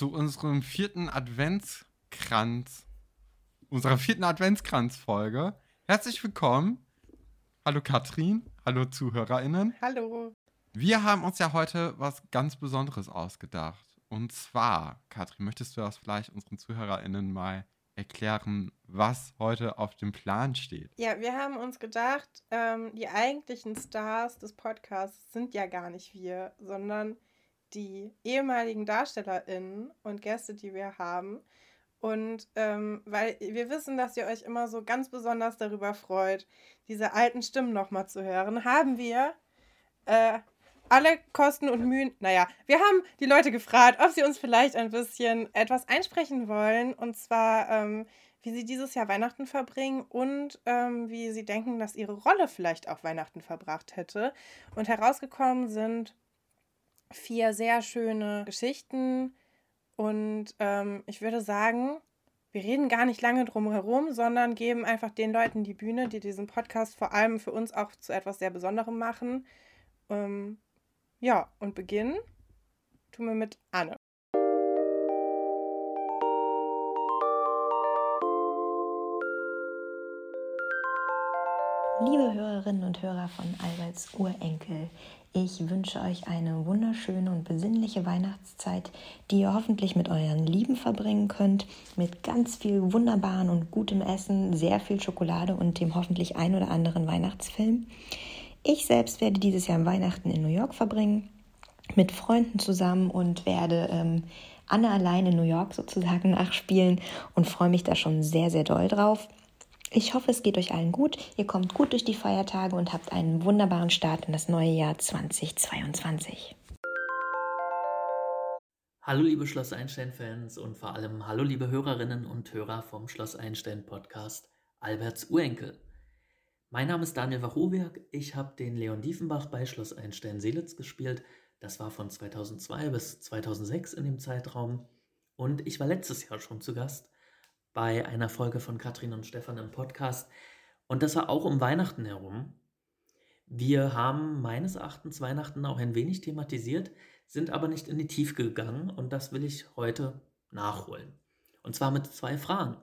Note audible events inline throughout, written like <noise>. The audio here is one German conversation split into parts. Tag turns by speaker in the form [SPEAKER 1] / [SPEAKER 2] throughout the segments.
[SPEAKER 1] zu unserem vierten Adventskranz, unserer vierten Adventskranz-Folge. Herzlich willkommen. Hallo Katrin, hallo ZuhörerInnen.
[SPEAKER 2] Hallo.
[SPEAKER 1] Wir haben uns ja heute was ganz Besonderes ausgedacht. Und zwar, Katrin, möchtest du das vielleicht unseren ZuhörerInnen mal erklären, was heute auf dem Plan steht?
[SPEAKER 2] Ja, wir haben uns gedacht, ähm, die eigentlichen Stars des Podcasts sind ja gar nicht wir, sondern die ehemaligen DarstellerInnen und Gäste, die wir haben. Und ähm, weil wir wissen, dass ihr euch immer so ganz besonders darüber freut, diese alten Stimmen nochmal zu hören, haben wir äh, alle Kosten und Mühen. Naja, wir haben die Leute gefragt, ob sie uns vielleicht ein bisschen etwas einsprechen wollen. Und zwar, ähm, wie sie dieses Jahr Weihnachten verbringen und ähm, wie sie denken, dass ihre Rolle vielleicht auch Weihnachten verbracht hätte. Und herausgekommen sind vier sehr schöne Geschichten. Und ähm, ich würde sagen, wir reden gar nicht lange drum herum, sondern geben einfach den Leuten die Bühne, die diesen Podcast vor allem für uns auch zu etwas sehr Besonderem machen. Ähm, ja, und beginnen tun wir mit Anne.
[SPEAKER 3] Liebe Hörerinnen und Hörer von Alberts Urenkel, ich wünsche euch eine wunderschöne und besinnliche Weihnachtszeit, die ihr hoffentlich mit euren Lieben verbringen könnt, mit ganz viel wunderbaren und gutem Essen, sehr viel Schokolade und dem hoffentlich ein oder anderen Weihnachtsfilm. Ich selbst werde dieses Jahr Weihnachten in New York verbringen, mit Freunden zusammen und werde ähm, Anne allein in New York sozusagen <laughs> nachspielen und freue mich da schon sehr, sehr doll drauf. Ich hoffe, es geht euch allen gut. Ihr kommt gut durch die Feiertage und habt einen wunderbaren Start in das neue Jahr 2022.
[SPEAKER 4] Hallo liebe Schloss Einstein-Fans und vor allem hallo liebe Hörerinnen und Hörer vom Schloss Einstein-Podcast Alberts Urenkel. Mein Name ist Daniel Wachowiak. Ich habe den Leon Diefenbach bei Schloss Einstein-Seelitz gespielt. Das war von 2002 bis 2006 in dem Zeitraum. Und ich war letztes Jahr schon zu Gast bei einer Folge von Katrin und Stefan im Podcast. Und das war auch um Weihnachten herum. Wir haben meines Erachtens Weihnachten auch ein wenig thematisiert, sind aber nicht in die Tiefe gegangen und das will ich heute nachholen. Und zwar mit zwei Fragen.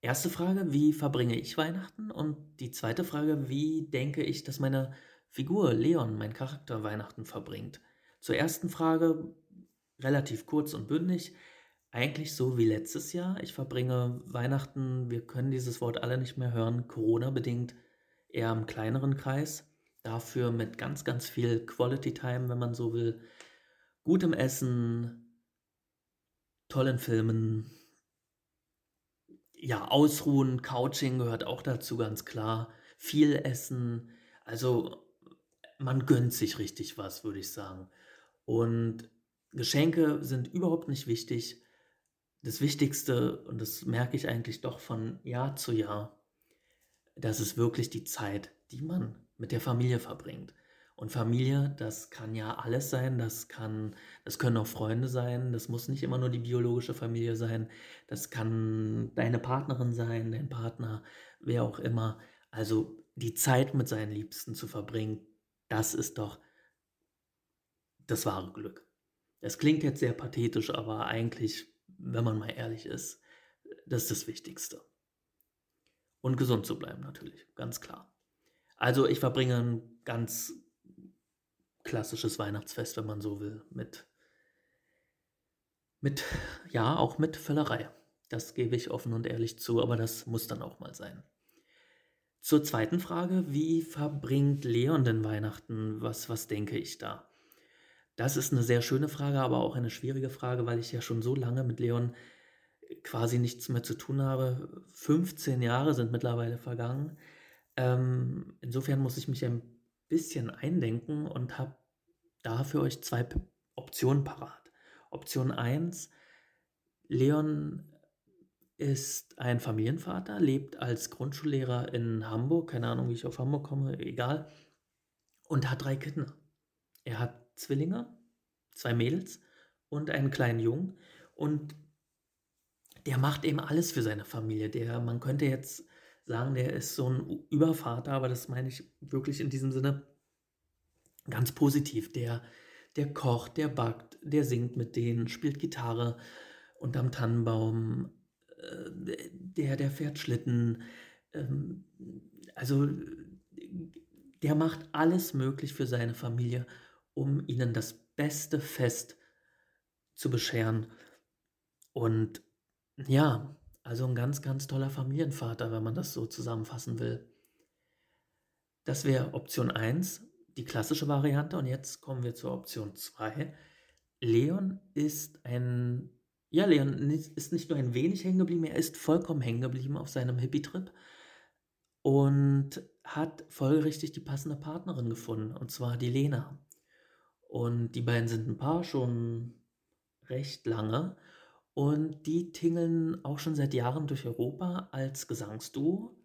[SPEAKER 4] Erste Frage, wie verbringe ich Weihnachten? Und die zweite Frage, wie denke ich, dass meine Figur Leon, mein Charakter, Weihnachten verbringt? Zur ersten Frage, relativ kurz und bündig. Eigentlich so wie letztes Jahr. Ich verbringe Weihnachten, wir können dieses Wort alle nicht mehr hören, Corona-bedingt eher im kleineren Kreis. Dafür mit ganz, ganz viel Quality Time, wenn man so will. Gutem Essen, tollen Filmen. Ja, Ausruhen, Couching gehört auch dazu, ganz klar. Viel Essen. Also man gönnt sich richtig was, würde ich sagen. Und Geschenke sind überhaupt nicht wichtig das Wichtigste, und das merke ich eigentlich doch von Jahr zu Jahr, das ist wirklich die Zeit, die man mit der Familie verbringt. Und Familie, das kann ja alles sein, das kann, das können auch Freunde sein, das muss nicht immer nur die biologische Familie sein, das kann deine Partnerin sein, dein Partner, wer auch immer. Also die Zeit mit seinen Liebsten zu verbringen, das ist doch das wahre Glück. Es klingt jetzt sehr pathetisch, aber eigentlich wenn man mal ehrlich ist, das ist das Wichtigste. Und gesund zu bleiben natürlich, ganz klar. Also ich verbringe ein ganz klassisches Weihnachtsfest, wenn man so will, mit, mit, ja, auch mit Völlerei. Das gebe ich offen und ehrlich zu, aber das muss dann auch mal sein. Zur zweiten Frage, wie verbringt Leon denn Weihnachten? Was, was denke ich da? Das ist eine sehr schöne Frage, aber auch eine schwierige Frage, weil ich ja schon so lange mit Leon quasi nichts mehr zu tun habe. 15 Jahre sind mittlerweile vergangen. Ähm, insofern muss ich mich ein bisschen eindenken und habe da für euch zwei Optionen parat. Option 1, Leon ist ein Familienvater, lebt als Grundschullehrer in Hamburg, keine Ahnung, wie ich auf Hamburg komme, egal, und hat drei Kinder. Er hat Zwillinge, zwei Mädels und einen kleinen Jungen. Und der macht eben alles für seine Familie. Der, man könnte jetzt sagen, der ist so ein Übervater, aber das meine ich wirklich in diesem Sinne ganz positiv. Der, der kocht, der backt, der singt mit denen, spielt Gitarre unterm Tannenbaum, äh, der, der fährt Schlitten. Ähm, also der macht alles möglich für seine Familie, um ihnen das beste Fest zu bescheren. Und ja, also ein ganz, ganz toller Familienvater, wenn man das so zusammenfassen will. Das wäre Option 1, die klassische Variante. Und jetzt kommen wir zur Option 2. Leon ist ein, ja, Leon ist nicht nur ein wenig hängen geblieben, er ist vollkommen hängen geblieben auf seinem Hippie-Trip und hat folgerichtig die passende Partnerin gefunden, und zwar die Lena. Und die beiden sind ein Paar schon recht lange und die tingeln auch schon seit Jahren durch Europa als Gesangsduo,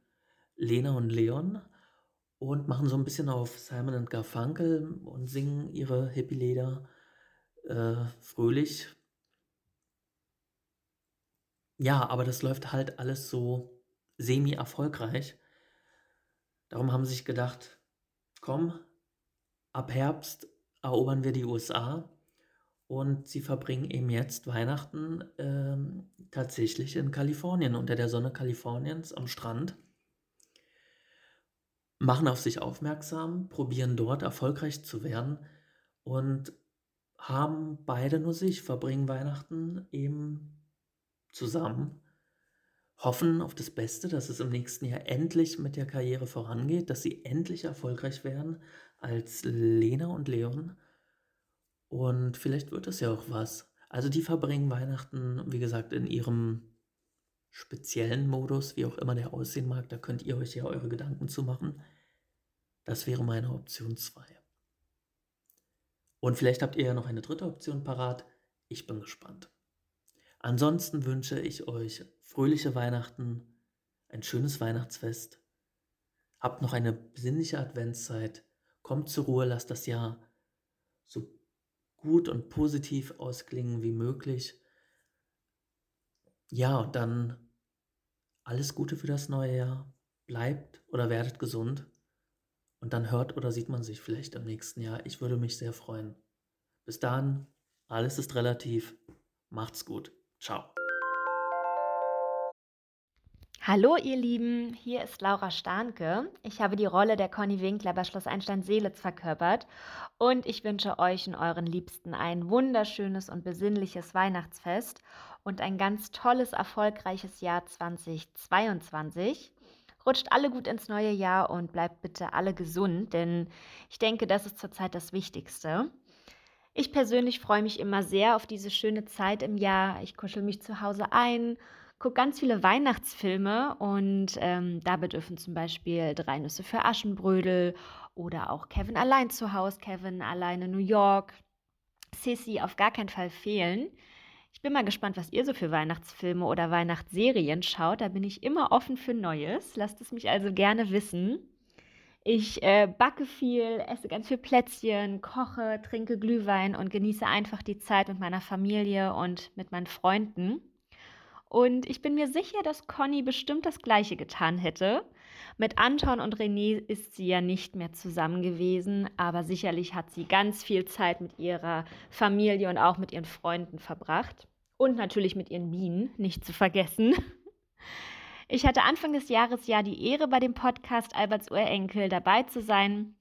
[SPEAKER 4] Lena und Leon, und machen so ein bisschen auf Simon und Garfunkel und singen ihre Hippie-Lieder äh, fröhlich. Ja, aber das läuft halt alles so semi-erfolgreich. Darum haben sie sich gedacht, komm, ab Herbst erobern wir die USA und sie verbringen eben jetzt Weihnachten ähm, tatsächlich in Kalifornien, unter der Sonne Kaliforniens am Strand, machen auf sich aufmerksam, probieren dort erfolgreich zu werden und haben beide nur sich, verbringen Weihnachten eben zusammen, hoffen auf das Beste, dass es im nächsten Jahr endlich mit der Karriere vorangeht, dass sie endlich erfolgreich werden als Lena und Leon. Und vielleicht wird es ja auch was. Also die verbringen Weihnachten, wie gesagt, in ihrem speziellen Modus, wie auch immer der aussehen mag. Da könnt ihr euch ja eure Gedanken zu machen. Das wäre meine Option 2. Und vielleicht habt ihr ja noch eine dritte Option parat. Ich bin gespannt. Ansonsten wünsche ich euch fröhliche Weihnachten, ein schönes Weihnachtsfest. Habt noch eine besinnliche Adventszeit kommt zur Ruhe, lasst das Jahr so gut und positiv ausklingen wie möglich. Ja, und dann alles Gute für das neue Jahr. Bleibt oder werdet gesund. Und dann hört oder sieht man sich vielleicht im nächsten Jahr. Ich würde mich sehr freuen. Bis dahin, alles ist relativ. Macht's gut. Ciao.
[SPEAKER 5] Hallo ihr Lieben, hier ist Laura Starnke. Ich habe die Rolle der Conny Winkler bei Schloss Einstein-Seelitz verkörpert und ich wünsche euch und euren Liebsten ein wunderschönes und besinnliches Weihnachtsfest und ein ganz tolles, erfolgreiches Jahr 2022. Rutscht alle gut ins neue Jahr und bleibt bitte alle gesund, denn ich denke, das ist zurzeit das Wichtigste. Ich persönlich freue mich immer sehr auf diese schöne Zeit im Jahr. Ich kuschel mich zu Hause ein gucke ganz viele Weihnachtsfilme und ähm, dabei dürfen zum Beispiel Drei Nüsse für Aschenbrödel oder auch Kevin allein zu Hause, Kevin alleine New York, Sissy auf gar keinen Fall fehlen. Ich bin mal gespannt, was ihr so für Weihnachtsfilme oder Weihnachtsserien schaut. Da bin ich immer offen für Neues. Lasst es mich also gerne wissen. Ich äh, backe viel, esse ganz viel Plätzchen, koche, trinke Glühwein und genieße einfach die Zeit mit meiner Familie und mit meinen Freunden. Und ich bin mir sicher, dass Conny bestimmt das Gleiche getan hätte. Mit Anton und René ist sie ja nicht mehr zusammen gewesen, aber sicherlich hat sie ganz viel Zeit mit ihrer Familie und auch mit ihren Freunden verbracht. Und natürlich mit ihren Bienen, nicht zu vergessen. Ich hatte Anfang des Jahres ja die Ehre, bei dem Podcast Alberts Urenkel dabei zu sein.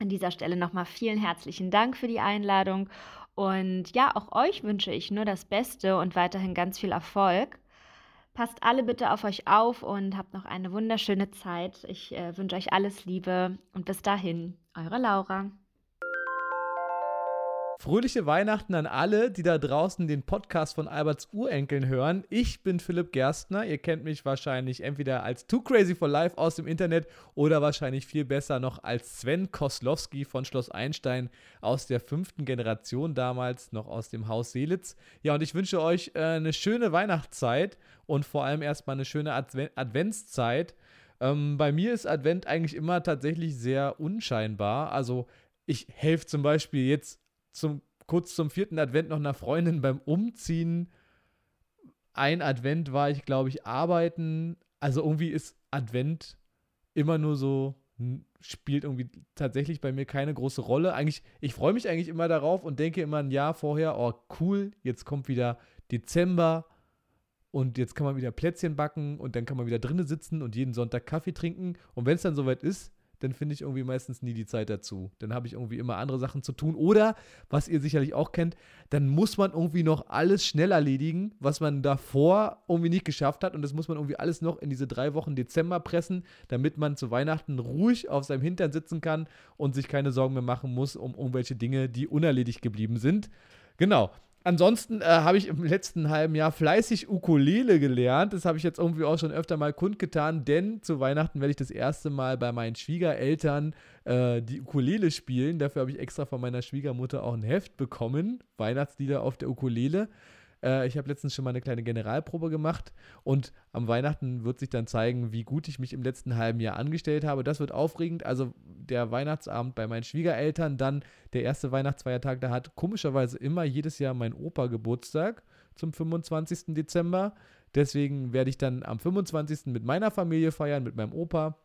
[SPEAKER 5] An dieser Stelle nochmal vielen herzlichen Dank für die Einladung. Und ja, auch euch wünsche ich nur das Beste und weiterhin ganz viel Erfolg. Passt alle bitte auf euch auf und habt noch eine wunderschöne Zeit. Ich äh, wünsche euch alles Liebe und bis dahin, eure Laura.
[SPEAKER 6] Fröhliche Weihnachten an alle, die da draußen den Podcast von Alberts Urenkeln hören. Ich bin Philipp Gerstner. Ihr kennt mich wahrscheinlich entweder als Too Crazy for Life aus dem Internet oder wahrscheinlich viel besser noch als Sven Koslowski von Schloss Einstein aus der fünften Generation damals, noch aus dem Haus Seelitz. Ja, und ich wünsche euch äh, eine schöne Weihnachtszeit und vor allem erstmal eine schöne Adven Adventszeit. Ähm, bei mir ist Advent eigentlich immer tatsächlich sehr unscheinbar. Also ich helfe zum Beispiel jetzt zum, kurz zum vierten Advent noch einer Freundin beim Umziehen. Ein Advent war ich, glaube ich, arbeiten. Also irgendwie ist Advent immer nur so spielt irgendwie tatsächlich bei mir keine große Rolle. Eigentlich, ich freue mich eigentlich immer darauf und denke immer ein Jahr vorher, oh cool, jetzt kommt wieder Dezember und jetzt kann man wieder Plätzchen backen und dann kann man wieder drinnen sitzen und jeden Sonntag Kaffee trinken. Und wenn es dann soweit ist, dann finde ich irgendwie meistens nie die Zeit dazu. Dann habe ich irgendwie immer andere Sachen zu tun. Oder, was ihr sicherlich auch kennt, dann muss man irgendwie noch alles schnell erledigen, was man davor irgendwie nicht geschafft hat. Und das muss man irgendwie alles noch in diese drei Wochen Dezember pressen, damit man zu Weihnachten ruhig auf seinem Hintern sitzen kann und sich keine Sorgen mehr machen muss um irgendwelche Dinge, die unerledigt geblieben sind. Genau. Ansonsten äh, habe ich im letzten halben Jahr fleißig Ukulele gelernt. Das habe ich jetzt irgendwie auch schon öfter mal kundgetan, denn zu Weihnachten werde ich das erste Mal bei meinen Schwiegereltern äh, die Ukulele spielen. Dafür habe ich extra von meiner Schwiegermutter auch ein Heft bekommen. Weihnachtslieder auf der Ukulele. Äh, ich habe letztens schon mal eine kleine Generalprobe gemacht und am Weihnachten wird sich dann zeigen, wie gut ich mich im letzten halben Jahr angestellt habe. Das wird aufregend. Also der Weihnachtsabend bei meinen Schwiegereltern, dann der erste Weihnachtsfeiertag, da hat komischerweise immer jedes Jahr mein Opa Geburtstag zum 25. Dezember. Deswegen werde ich dann am 25. mit meiner Familie feiern, mit meinem Opa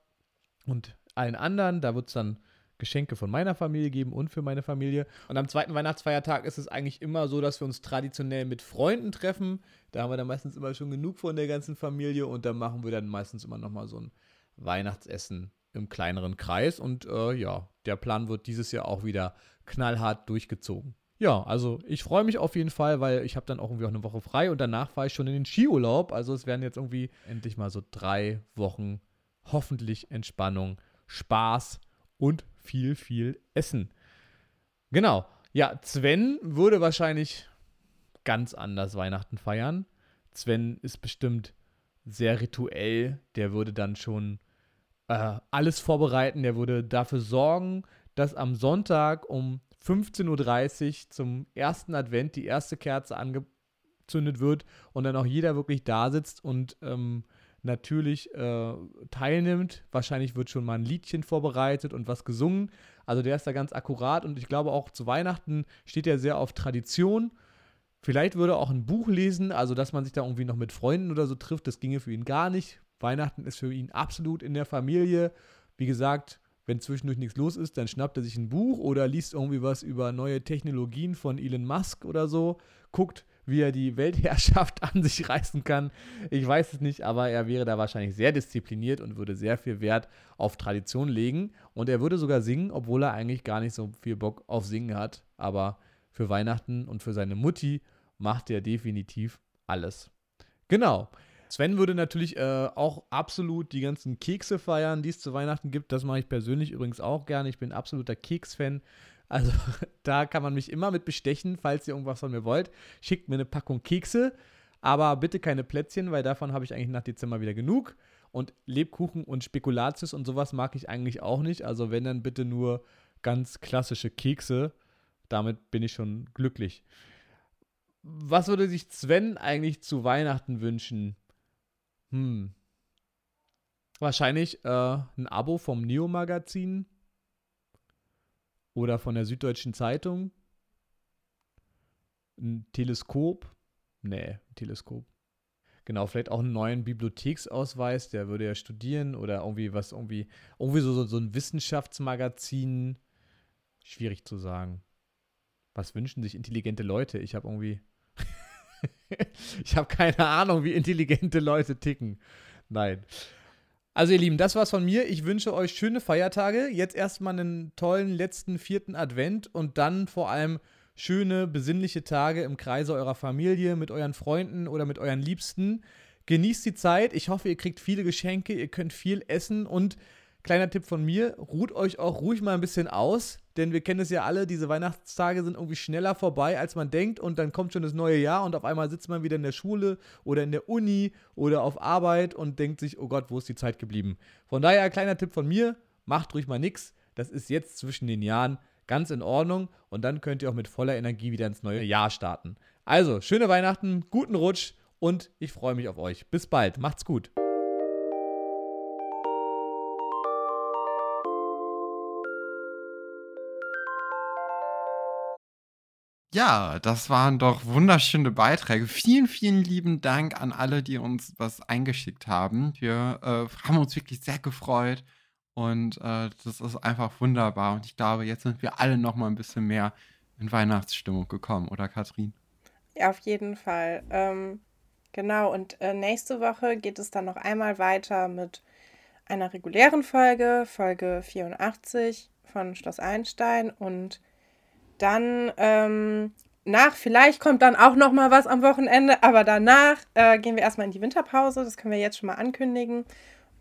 [SPEAKER 6] und allen anderen. Da wird es dann Geschenke von meiner Familie geben und für meine Familie. Und am zweiten Weihnachtsfeiertag ist es eigentlich immer so, dass wir uns traditionell mit Freunden treffen. Da haben wir dann meistens immer schon genug von der ganzen Familie und da machen wir dann meistens immer nochmal so ein Weihnachtsessen im kleineren Kreis. Und äh, ja, der Plan wird dieses Jahr auch wieder knallhart durchgezogen. Ja, also ich freue mich auf jeden Fall, weil ich habe dann auch irgendwie auch eine Woche frei und danach fahre ich schon in den Skiurlaub. Also es werden jetzt irgendwie endlich mal so drei Wochen hoffentlich Entspannung, Spaß und viel, viel Essen. Genau. Ja, Sven würde wahrscheinlich ganz anders Weihnachten feiern. Sven ist bestimmt sehr rituell. Der würde dann schon äh, alles vorbereiten. Der würde dafür sorgen, dass am Sonntag um 15.30 Uhr zum ersten Advent die erste Kerze angezündet wird und dann auch jeder wirklich da sitzt und ähm, natürlich äh, teilnimmt. Wahrscheinlich wird schon mal ein Liedchen vorbereitet und was gesungen. Also der ist da ganz akkurat und ich glaube auch zu Weihnachten steht er sehr auf Tradition. Vielleicht würde er auch ein Buch lesen, also dass man sich da irgendwie noch mit Freunden oder so trifft, das ginge für ihn gar nicht. Weihnachten ist für ihn absolut in der Familie. Wie gesagt, wenn zwischendurch nichts los ist, dann schnappt er sich ein Buch oder liest irgendwie was über neue Technologien von Elon Musk oder so, guckt, wie er die Weltherrschaft <laughs> an sich reißen kann. Ich weiß es nicht, aber er wäre da wahrscheinlich sehr diszipliniert und würde sehr viel Wert auf Tradition legen. Und er würde sogar singen, obwohl er eigentlich gar nicht so viel Bock auf Singen hat. Aber für Weihnachten und für seine Mutti macht er definitiv alles. Genau. Sven würde natürlich äh, auch absolut die ganzen Kekse feiern, die es zu Weihnachten gibt. Das mache ich persönlich übrigens auch gerne. Ich bin absoluter Keks-Fan. Also <laughs> da kann man mich immer mit bestechen, falls ihr irgendwas von mir wollt. Schickt mir eine Packung Kekse, aber bitte keine Plätzchen, weil davon habe ich eigentlich nach Dezember wieder genug. Und Lebkuchen und Spekulatius und sowas mag ich eigentlich auch nicht. Also wenn dann bitte nur ganz klassische Kekse. Damit bin ich schon glücklich. Was würde sich Sven eigentlich zu Weihnachten wünschen? Hm. Wahrscheinlich äh, ein Abo vom Neo-Magazin oder von der Süddeutschen Zeitung. Ein Teleskop. Nee, ein Teleskop. Genau, vielleicht auch einen neuen Bibliotheksausweis, der würde ja studieren oder irgendwie was, irgendwie, irgendwie so, so, so ein Wissenschaftsmagazin. Schwierig zu sagen. Was wünschen sich intelligente Leute? Ich habe irgendwie. <laughs> ich habe keine Ahnung, wie intelligente Leute ticken. Nein. Also ihr Lieben, das war's von mir. Ich wünsche euch schöne Feiertage. Jetzt erstmal einen tollen letzten vierten Advent und dann vor allem schöne, besinnliche Tage im Kreise eurer Familie, mit euren Freunden oder mit euren Liebsten. Genießt die Zeit. Ich hoffe, ihr kriegt viele Geschenke, ihr könnt viel essen und kleiner Tipp von mir, ruht euch auch ruhig mal ein bisschen aus, denn wir kennen es ja alle, diese Weihnachtstage sind irgendwie schneller vorbei, als man denkt und dann kommt schon das neue Jahr und auf einmal sitzt man wieder in der Schule oder in der Uni oder auf Arbeit und denkt sich, oh Gott, wo ist die Zeit geblieben? Von daher, kleiner Tipp von mir, macht ruhig mal nichts, das ist jetzt zwischen den Jahren ganz in Ordnung und dann könnt ihr auch mit voller Energie wieder ins neue Jahr starten. Also, schöne Weihnachten, guten Rutsch und ich freue mich auf euch. Bis bald, macht's gut.
[SPEAKER 1] Ja, das waren doch wunderschöne Beiträge. Vielen, vielen lieben Dank an alle, die uns was eingeschickt haben. Wir äh, haben uns wirklich sehr gefreut Und äh, das ist einfach wunderbar. Und ich glaube, jetzt sind wir alle noch mal ein bisschen mehr in Weihnachtsstimmung gekommen, oder Katrin?
[SPEAKER 2] Ja, auf jeden Fall. Ähm, genau, und äh, nächste Woche geht es dann noch einmal weiter mit einer regulären Folge, Folge 84 von Schloss Einstein. Und dann ähm, nach, vielleicht kommt dann auch noch mal was am Wochenende, aber danach äh, gehen wir erstmal in die Winterpause. Das können wir jetzt schon mal ankündigen.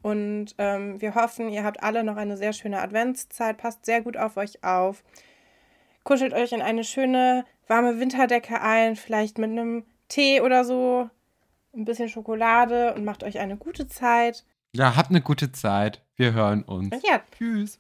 [SPEAKER 2] Und ähm, wir hoffen, ihr habt alle noch eine sehr schöne Adventszeit. Passt sehr gut auf euch auf. Kuschelt euch in eine schöne warme Winterdecke ein, vielleicht mit einem Tee oder so, ein bisschen Schokolade und macht euch eine gute Zeit.
[SPEAKER 1] Ja, habt eine gute Zeit. Wir hören uns.
[SPEAKER 2] Ja,
[SPEAKER 1] Tschüss.